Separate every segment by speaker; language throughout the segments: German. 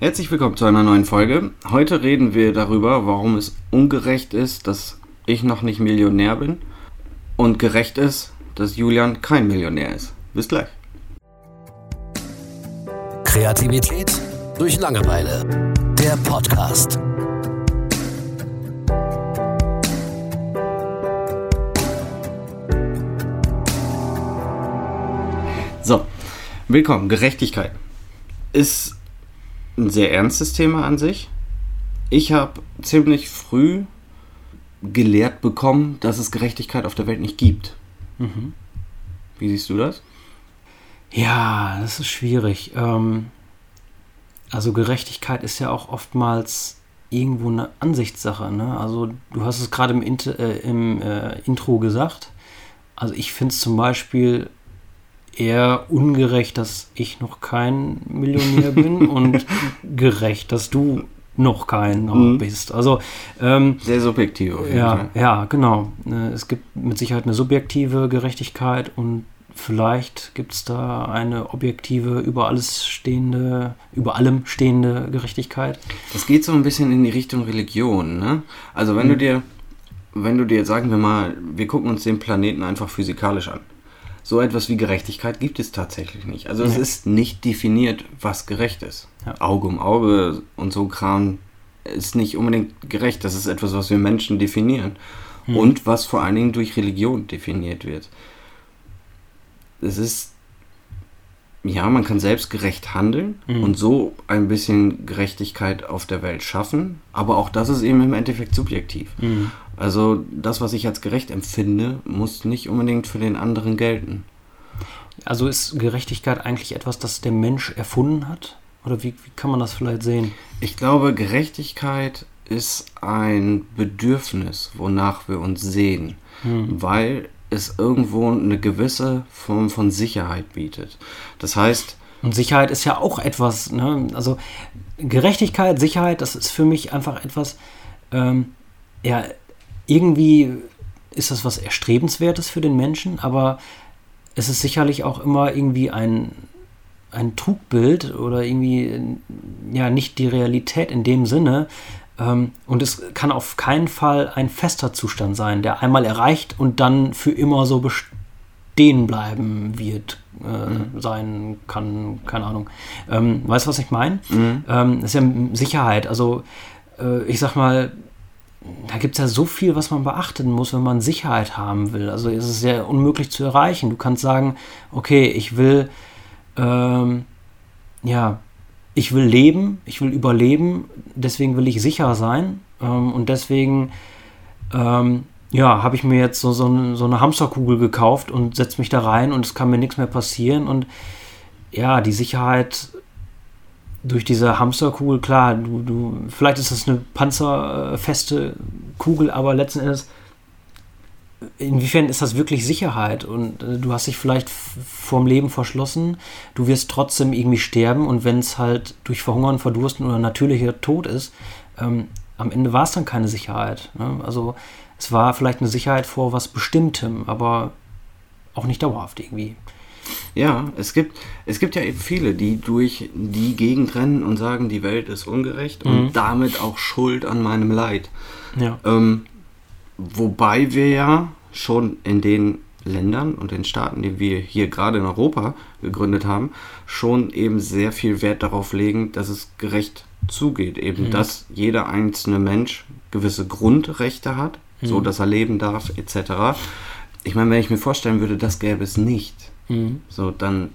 Speaker 1: Herzlich willkommen zu einer neuen Folge. Heute reden wir darüber, warum es ungerecht ist, dass ich noch nicht Millionär bin und gerecht ist, dass Julian kein Millionär ist. Bis gleich.
Speaker 2: Kreativität durch Langeweile. Der Podcast.
Speaker 1: So, willkommen. Gerechtigkeit ist ein sehr ernstes Thema an sich. Ich habe ziemlich früh gelehrt bekommen, dass es Gerechtigkeit auf der Welt nicht gibt.
Speaker 3: Mhm.
Speaker 1: Wie siehst du das?
Speaker 3: Ja, das ist schwierig. Ähm, also Gerechtigkeit ist ja auch oftmals irgendwo eine Ansichtssache. Ne? Also du hast es gerade im, Int äh, im äh, Intro gesagt. Also ich finde es zum Beispiel eher ungerecht, dass ich noch kein Millionär bin und gerecht, dass du noch kein
Speaker 1: Mhm.
Speaker 3: bist. Also ähm,
Speaker 1: Sehr subjektiv. Auf jeden
Speaker 3: ja,
Speaker 1: Fall.
Speaker 3: ja, genau. Äh, Es gibt mit Sicherheit eine subjektive Gerechtigkeit und vielleicht gibt es da eine objektive, über alles stehende, über allem stehende Gerechtigkeit.
Speaker 1: Das geht so ein bisschen in die Richtung Religion, ne? Also wenn du dir, wenn du dir, sagen wir mal, wir gucken uns den Planeten einfach physikalisch an. So etwas wie Gerechtigkeit gibt es tatsächlich nicht. Also es
Speaker 3: Nee.
Speaker 1: ist nicht definiert, was gerecht ist.
Speaker 3: Ja.
Speaker 1: Auge um Auge und so Kram ist nicht unbedingt gerecht. Das ist etwas, was wir Menschen definieren. Und was vor allen Dingen durch Religion definiert wird. Es ist ja, man kann selbstgerecht handeln
Speaker 3: Mhm.
Speaker 1: und so ein bisschen Gerechtigkeit auf der Welt schaffen, aber auch das ist eben im Endeffekt subjektiv. Also das, was ich als gerecht empfinde, muss nicht unbedingt für den anderen gelten.
Speaker 3: Also ist Gerechtigkeit eigentlich etwas, das der Mensch erfunden hat? Oder wie, wie kann man das vielleicht sehen?
Speaker 1: Ich glaube, Gerechtigkeit ist ein Bedürfnis, wonach wir uns sehen, weil es irgendwo eine gewisse Form von Sicherheit bietet. Das heißt,
Speaker 3: Und Sicherheit ist ja auch etwas, ne? also Gerechtigkeit, Sicherheit, das ist für mich einfach etwas, ähm, ja, irgendwie ist das was Erstrebenswertes für den Menschen, aber es ist sicherlich auch immer irgendwie ein, ein Trugbild oder irgendwie, ja, nicht die Realität in dem Sinne. Ähm, und es kann auf keinen Fall ein fester Zustand sein, der einmal erreicht und dann für immer so bestehen bleiben wird, äh, sein kann, keine Ahnung. Ähm, weißt du, was ich meine? Ähm, das ist ja Sicherheit. Also, äh, ich sag mal, da gibt es ja so viel, was man beachten muss, wenn man Sicherheit haben will. Also es ist ja unmöglich zu erreichen. Du kannst sagen, okay, ich will, ähm, ja, ich will leben, ich will überleben, deswegen will ich sicher sein ähm, und deswegen, ähm, ja, habe ich mir jetzt so, so, so eine Hamsterkugel gekauft und setze mich da rein und es kann mir nichts mehr passieren und ja, die Sicherheit durch diese Hamsterkugel, klar, du, du, vielleicht ist das eine panzerfeste Kugel, aber letzten Endes, inwiefern ist das wirklich Sicherheit? Und äh, du hast dich vielleicht vorm Leben verschlossen, du wirst trotzdem irgendwie sterben und wenn es halt durch Verhungern, Verdursten oder natürlicher Tod ist, ähm, am Ende war es dann keine Sicherheit. Ne? Also es war vielleicht eine Sicherheit vor was Bestimmtem, aber auch nicht dauerhaft irgendwie.
Speaker 1: Ja, es gibt, es gibt ja eben viele, die durch die Gegend rennen und sagen, die Welt ist ungerecht und damit auch schuld an meinem Leid.
Speaker 3: Ja.
Speaker 1: Ähm, wobei wir ja schon in den Ländern und den Staaten, die wir hier gerade in Europa gegründet haben, schon eben sehr viel Wert darauf legen, dass es gerecht zugeht. Eben, dass jeder einzelne Mensch gewisse Grundrechte hat, so dass er leben darf, etc. Ich meine, wenn ich mir vorstellen würde, das gäbe es nicht,
Speaker 3: Mhm.
Speaker 1: so dann.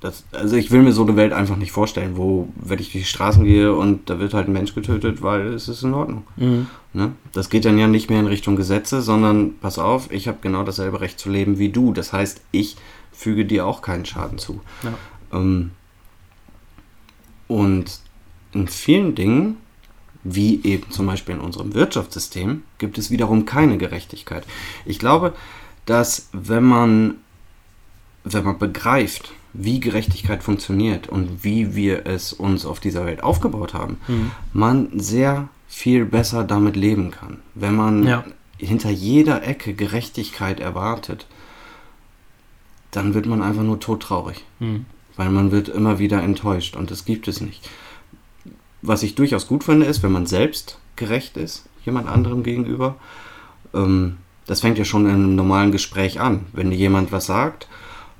Speaker 1: Das, also ich will mir so eine Welt einfach nicht vorstellen, wo, wenn ich durch die Straßen gehe und da wird halt ein Mensch getötet, weil es ist in Ordnung.
Speaker 3: Mhm.
Speaker 1: Ne? Das geht dann ja nicht mehr in Richtung Gesetze, sondern pass auf, ich habe genau dasselbe Recht zu leben wie du. Das heißt, ich füge dir auch keinen Schaden zu.
Speaker 3: Ja.
Speaker 1: Ähm, und in vielen Dingen, wie eben zum Beispiel in unserem Wirtschaftssystem, gibt es wiederum keine Gerechtigkeit. Ich glaube, dass wenn man, wenn man begreift, wie Gerechtigkeit funktioniert und wie wir es uns auf dieser Welt aufgebaut haben, man sehr viel besser damit leben kann. Wenn man
Speaker 3: Ja.
Speaker 1: hinter jeder Ecke Gerechtigkeit erwartet, dann wird man einfach nur todtraurig.
Speaker 3: Mhm.
Speaker 1: Weil man wird immer wieder enttäuscht und das gibt es nicht. Was ich durchaus gut finde, ist, wenn man selbst gerecht ist, jemand anderem gegenüber. Ähm, das fängt ja schon in einem normalen Gespräch an. Wenn dir jemand was sagt,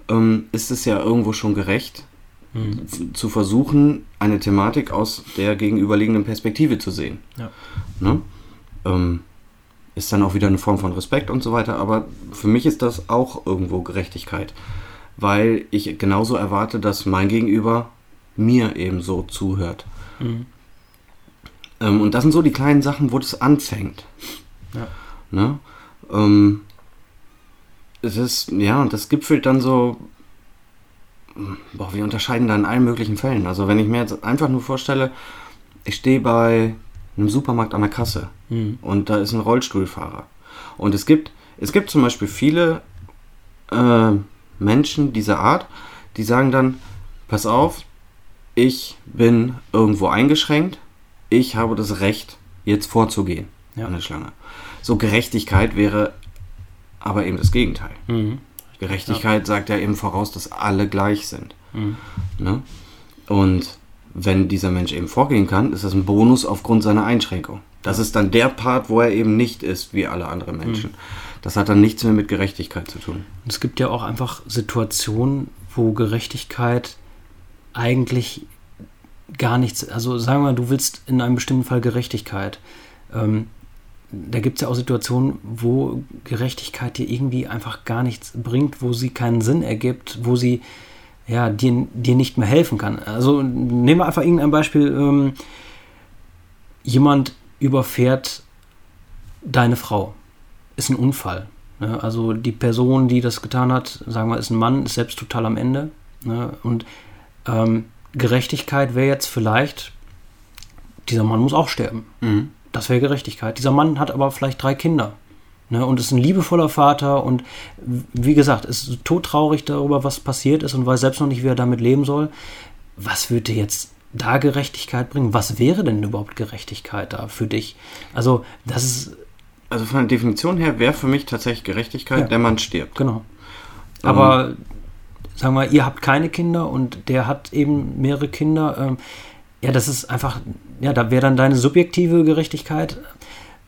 Speaker 1: ähm, ist es ja irgendwo schon gerecht, mhm. zu versuchen, eine Thematik aus der gegenüberliegenden Perspektive zu sehen. Ja. Ne? Ähm, ist dann auch wieder eine Form von Respekt und so weiter, aber für mich ist das auch irgendwo Gerechtigkeit, weil ich genauso erwarte, dass mein Gegenüber mir eben so zuhört. Mhm. Ähm, und das sind so die kleinen Sachen, wo das anfängt. Ja. Ne? Ähm, es ist, ja, und das gipfelt dann so. Boah, wir unterscheiden da in allen möglichen Fällen. Also, wenn ich mir jetzt einfach nur vorstelle, ich stehe bei einem Supermarkt an der Kasse mhm. und da ist ein Rollstuhlfahrer. Und es gibt, es gibt zum Beispiel viele äh, Menschen dieser Art, die sagen dann: Pass auf, ich bin irgendwo eingeschränkt, ich habe das Recht, jetzt vorzugehen ja. an der Schlange. So Gerechtigkeit wäre aber eben das Gegenteil. Mhm. Gerechtigkeit ja. sagt ja eben voraus, dass alle gleich sind. Mhm. Ne? Und wenn dieser Mensch eben vorgehen kann, ist das ein Bonus aufgrund seiner Einschränkung. Das ist dann der Part, wo er eben nicht ist wie alle anderen Menschen. Mhm. Das hat dann nichts mehr mit Gerechtigkeit zu tun.
Speaker 3: Es gibt ja auch einfach Situationen, wo Gerechtigkeit eigentlich gar nichts, also sagen wir mal, du willst in einem bestimmten Fall Gerechtigkeit. Ähm, da gibt es ja auch Situationen, wo Gerechtigkeit dir irgendwie einfach gar nichts bringt, wo sie keinen Sinn ergibt, wo sie ja, dir, dir nicht mehr helfen kann. Also nehmen wir einfach irgendein Beispiel. Ähm, jemand überfährt deine Frau. Ist ein Unfall. Ne? Also die Person, die das getan hat, sagen wir, ist ein Mann, ist selbst total am Ende. Ne? Und ähm, Gerechtigkeit wäre jetzt vielleicht, dieser Mann muss auch sterben. Mhm. Das wäre Gerechtigkeit. Dieser Mann hat aber vielleicht drei Kinder. Ne, und ist ein liebevoller Vater und wie gesagt, ist todtraurig darüber, was passiert ist und weiß selbst noch nicht, wie er damit leben soll. Was würde jetzt da Gerechtigkeit bringen? Was wäre denn überhaupt Gerechtigkeit da für dich? Also, das ist.
Speaker 1: Also von der Definition her wäre für mich tatsächlich Gerechtigkeit, ja. der Mann stirbt.
Speaker 3: Genau. Aber um, sagen wir, ihr habt keine Kinder und der hat eben mehrere Kinder. Ähm, ja, das ist einfach, ja, da wäre dann deine subjektive Gerechtigkeit.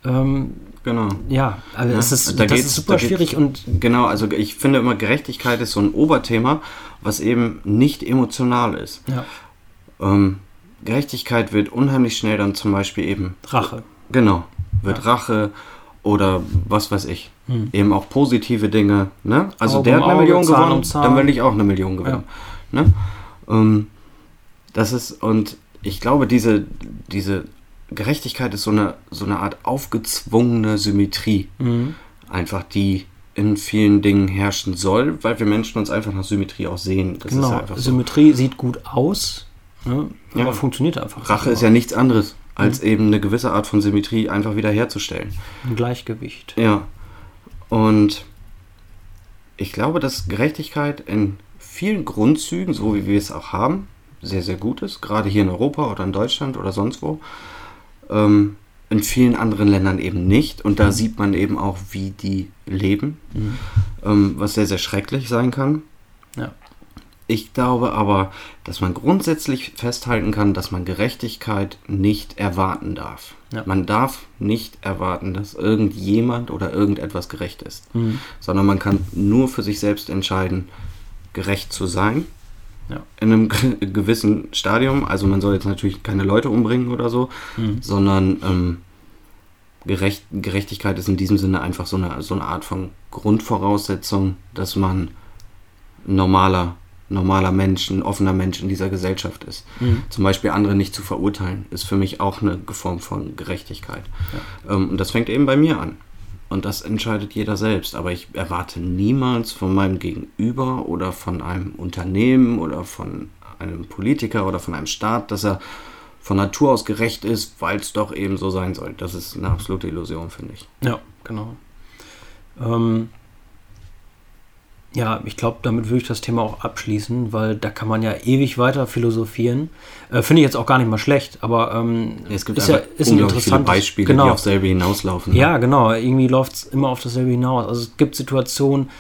Speaker 3: Ähm,
Speaker 1: genau.
Speaker 3: Ja, also ja, es ist, da das ist super da schwierig und.
Speaker 1: Genau, also ich finde immer, Gerechtigkeit ist so ein Oberthema, was eben nicht emotional ist. Ja. Ähm, Gerechtigkeit wird unheimlich schnell dann zum Beispiel eben.
Speaker 3: Rache.
Speaker 1: Genau. Wird ja. Rache oder was weiß ich. Hm. Eben auch positive Dinge. Ne? Also Auge der hat eine Auge, Million Zahn gewonnen, um dann will ich auch eine Million gewinnen. Ja. Ne? Ähm, das ist, und ich glaube, diese, diese Gerechtigkeit ist so eine, so eine Art aufgezwungene Symmetrie. Mhm. Einfach, die in vielen Dingen herrschen soll, weil wir Menschen uns einfach nach Symmetrie auch sehen.
Speaker 3: Das genau, so. Symmetrie sieht gut aus, ne? aber ja. funktioniert einfach.
Speaker 1: Rache ist ja nichts anderes, als eben eine gewisse Art von Symmetrie einfach wieder herzustellen.
Speaker 3: Ein Gleichgewicht.
Speaker 1: Ja. Und ich glaube, dass Gerechtigkeit in vielen Grundzügen, so wie wir es auch haben, sehr, sehr gut ist, gerade hier in Europa oder in Deutschland oder sonst wo. Ähm, in vielen anderen Ländern eben nicht. Und da mhm. sieht man eben auch, wie die leben, mhm. ähm, was sehr, sehr schrecklich sein kann. Ich glaube aber, dass man grundsätzlich festhalten kann, dass man Gerechtigkeit nicht erwarten darf. Ja. Man darf nicht erwarten, dass irgendjemand oder irgendetwas gerecht ist, mhm. sondern man kann nur für sich selbst entscheiden, gerecht zu sein ja. In einem gewissen Stadium. Also man soll jetzt natürlich keine Leute umbringen oder so, mhm. sondern ähm, Gerecht, Gerechtigkeit ist in diesem Sinne einfach so eine, so eine Art von Grundvoraussetzung, dass man normaler, normaler Mensch, ein offener Mensch in dieser Gesellschaft ist. Mhm. Zum Beispiel andere nicht zu verurteilen, ist für mich auch eine Form von Gerechtigkeit. Ja. Ähm, und das fängt eben bei mir an. Und das entscheidet jeder selbst. Aber ich erwarte niemals von meinem Gegenüber oder von einem Unternehmen oder von einem Politiker oder von einem Staat, dass er von Natur aus gerecht ist, weil es doch eben so sein soll. Das ist eine absolute Illusion, finde ich.
Speaker 3: Ja, genau. Ähm, ja, ich glaube, damit würde ich das Thema auch abschließen, weil da kann man ja ewig weiter philosophieren. Äh, Finde ich jetzt auch gar nicht mal schlecht, aber ähm,
Speaker 1: es gibt ist ja ist ein interessantes Beispiele, genau. die aufs selbe hinauslaufen.
Speaker 3: Ne? Ja, genau. Irgendwie läuft es immer auf dasselbe hinaus. Also es gibt Situationen,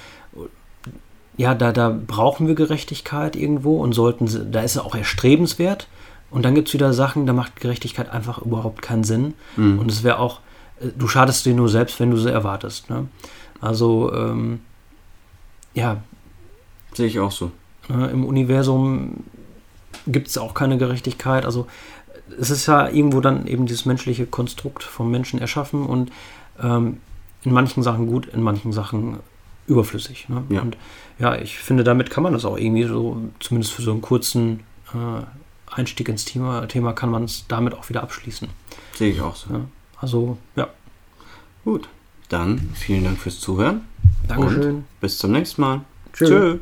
Speaker 3: ja, da, da brauchen wir Gerechtigkeit irgendwo und sollten, da ist es auch erstrebenswert. Und dann gibt es wieder Sachen, da macht Gerechtigkeit einfach überhaupt keinen Sinn. Mhm. Und es wäre auch, äh, du schadest dir nur selbst, wenn du sie erwartest. Ne? Also, ähm, ja.
Speaker 1: Sehe ich auch so.
Speaker 3: Ne, Im Universum gibt es auch keine Gerechtigkeit. Also, es ist ja irgendwo dann eben dieses menschliche Konstrukt vom Menschen erschaffen und ähm, in manchen Sachen gut, in manchen Sachen überflüssig. Ne? Ja. Und ja, ich finde, damit kann man das auch irgendwie so, zumindest für so einen kurzen äh, Einstieg ins Thema, Thema kann man es damit auch wieder abschließen.
Speaker 1: Sehe ich auch so.
Speaker 3: Ja, also, ja.
Speaker 1: Gut, dann vielen Dank fürs Zuhören.
Speaker 3: Dankeschön. Und
Speaker 1: bis zum nächsten Mal.
Speaker 3: Tschö. Tschö.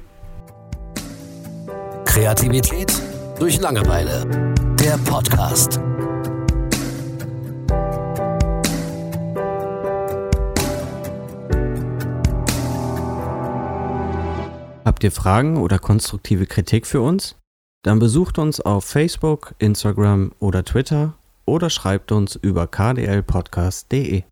Speaker 2: Kreativität durch Langeweile. Der Podcast.
Speaker 1: Habt ihr Fragen oder konstruktive Kritik für uns? Dann besucht uns auf Facebook, Instagram oder Twitter oder schreibt uns über kdlpodcast.de.